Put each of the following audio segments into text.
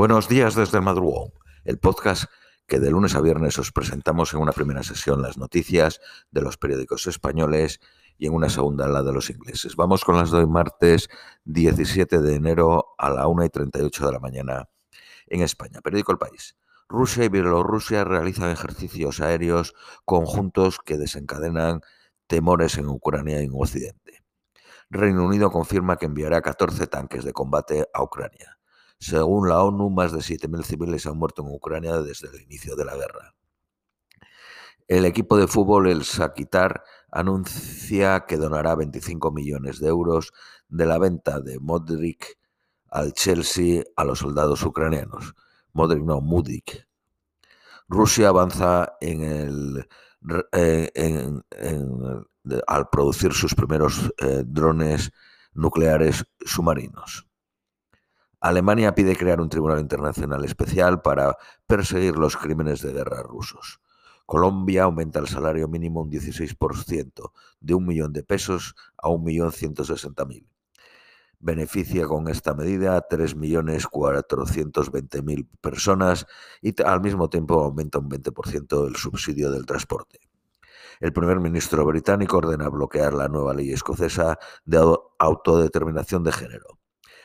Buenos días desde el madrugón, el podcast que de lunes a viernes os presentamos en una primera sesión las noticias de los periódicos españoles y en una segunda la de los ingleses. Vamos con las de martes 17 de enero a la 1 y 38 de la mañana en España. Periódico El País. Rusia y Bielorrusia realizan ejercicios aéreos conjuntos que desencadenan temores en Ucrania y en Occidente. Reino Unido confirma que enviará 14 tanques de combate a Ucrania. Según la ONU, más de 7.000 civiles han muerto en Ucrania desde el inicio de la guerra. El equipo de fútbol, el Sakitar, anuncia que donará 25 millones de euros de la venta de Modric al Chelsea a los soldados ucranianos. Modric no, Mudik. Rusia avanza eh, al producir sus primeros eh, drones nucleares submarinos. Alemania pide crear un tribunal internacional especial para perseguir los crímenes de guerra rusos. Colombia aumenta el salario mínimo un 16%, de un millón de pesos a un millón ciento sesenta mil. Beneficia con esta medida a 3.420.000 personas y al mismo tiempo aumenta un 20% el subsidio del transporte. El primer ministro británico ordena bloquear la nueva ley escocesa de autodeterminación de género.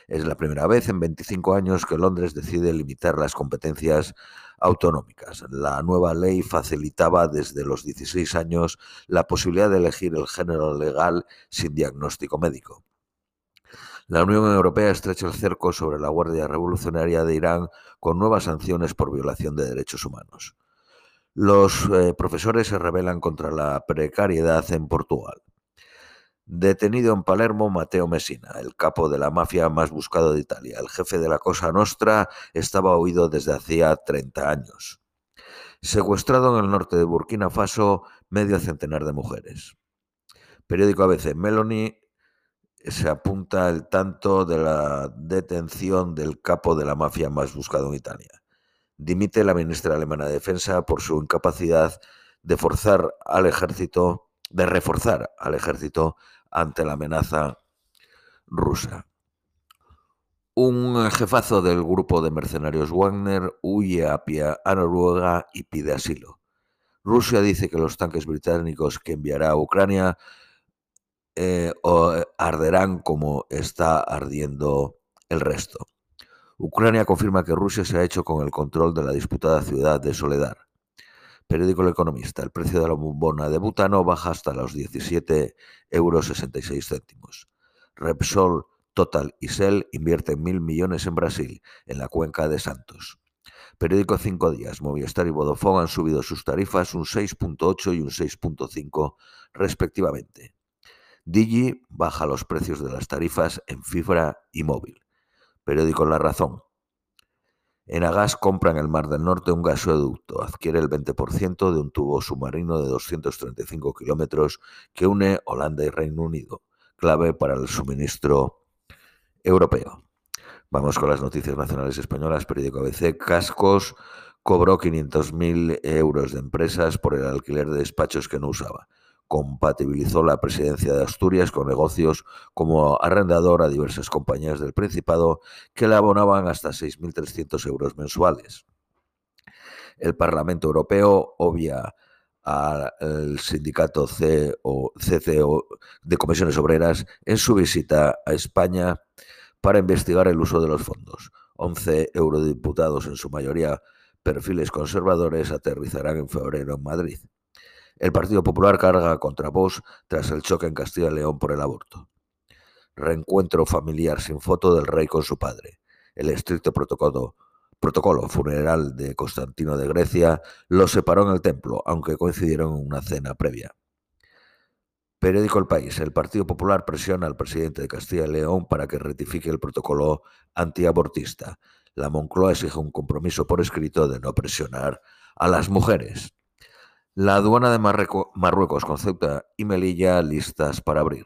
Es la primera vez en 25 años que Londres decide limitar las competencias autonómicas. La nueva ley facilitaba desde los 16 años la posibilidad de elegir el género legal sin diagnóstico médico. La Unión Europea estrecha el cerco sobre la Guardia Revolucionaria de Irán con nuevas sanciones por violación de derechos humanos. Los eh, profesores se rebelan contra la precariedad en Portugal. Detenido en Palermo Mateo Messina, el capo de la mafia más buscado de Italia. El jefe de la Cosa Nostra estaba huido desde hacía 30 años. Secuestrado en el norte de Burkina Faso medio centenar de mujeres. Periódico ABC. Meloni se apunta el tanto de la detención del capo de la mafia más buscado en Italia. Dimite la ministra alemana de Defensa por su incapacidad de forzar al ejército, de reforzar al ejército ante la amenaza rusa. Un jefazo del grupo de mercenarios Wagner huye a, a Noruega y pide asilo. Rusia dice que los tanques británicos que enviará a Ucrania eh, arderán como está ardiendo el resto. Ucrania confirma que Rusia se ha hecho con el control de la disputada ciudad de Soledad. Periódico El Economista. El precio de la bombona de butano baja hasta los 17,66 euros. Repsol, Total y Shell invierten mil millones en Brasil, en la cuenca de Santos. Periódico Cinco Días. Movistar y Vodafone han subido sus tarifas un 6.8 y un 6.5 respectivamente. Digi baja los precios de las tarifas en fibra y móvil. Periódico La Razón. Enagas compra en el Mar del Norte un gasoducto, adquiere el 20% de un tubo submarino de 235 kilómetros que une Holanda y Reino Unido, clave para el suministro europeo. Vamos con las noticias nacionales españolas. Periódico ABC. Cascos cobró 500.000 euros de empresas por el alquiler de despachos que no usaba compatibilizó la presidencia de Asturias con negocios como arrendador a diversas compañías del Principado que le abonaban hasta 6.300 euros mensuales. El Parlamento Europeo obvia al sindicato CCO de comisiones obreras en su visita a España para investigar el uso de los fondos. 11 eurodiputados, en su mayoría perfiles conservadores, aterrizarán en febrero en Madrid. El Partido Popular carga contra Vox tras el choque en Castilla y León por el aborto. Reencuentro familiar sin foto del rey con su padre. El estricto protocolo, protocolo funeral de Constantino de Grecia los separó en el templo, aunque coincidieron en una cena previa. Periódico El País. El Partido Popular presiona al presidente de Castilla y León para que rectifique el protocolo antiabortista. La Moncloa exige un compromiso por escrito de no presionar a las mujeres. La aduana de Marruecos Ceuta y Melilla listas para abrir.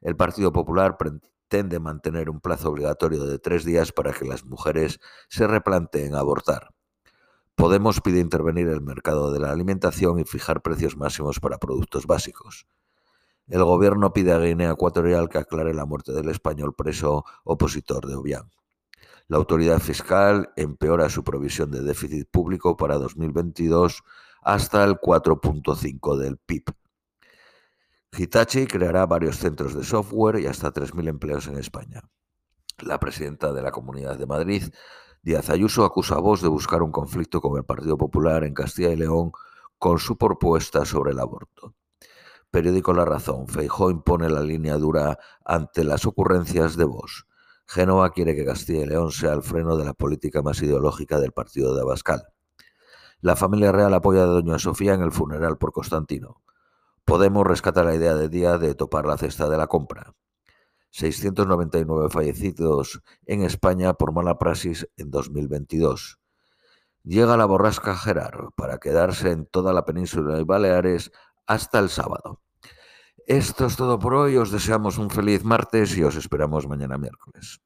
El Partido Popular pretende mantener un plazo obligatorio de tres días para que las mujeres se replanteen abortar. Podemos pide intervenir el mercado de la alimentación y fijar precios máximos para productos básicos. El gobierno pide a Guinea Ecuatorial que aclare la muerte del español preso opositor de Obiang. La autoridad fiscal empeora su provisión de déficit público para 2022 hasta el 4.5 del PIB. Hitachi creará varios centros de software y hasta 3.000 empleos en España. La presidenta de la Comunidad de Madrid, Díaz Ayuso, acusa a Vox de buscar un conflicto con el Partido Popular en Castilla y León con su propuesta sobre el aborto. Periódico La Razón. Feijó impone la línea dura ante las ocurrencias de Vox. Génova quiere que Castilla y León sea el freno de la política más ideológica del partido de Abascal. La familia real apoya a Doña Sofía en el funeral por Constantino. Podemos rescatar la idea de día de topar la cesta de la compra. 699 fallecidos en España por mala praxis en 2022. Llega la borrasca Gerard para quedarse en toda la península y Baleares hasta el sábado. Esto es todo por hoy, os deseamos un feliz martes y os esperamos mañana miércoles.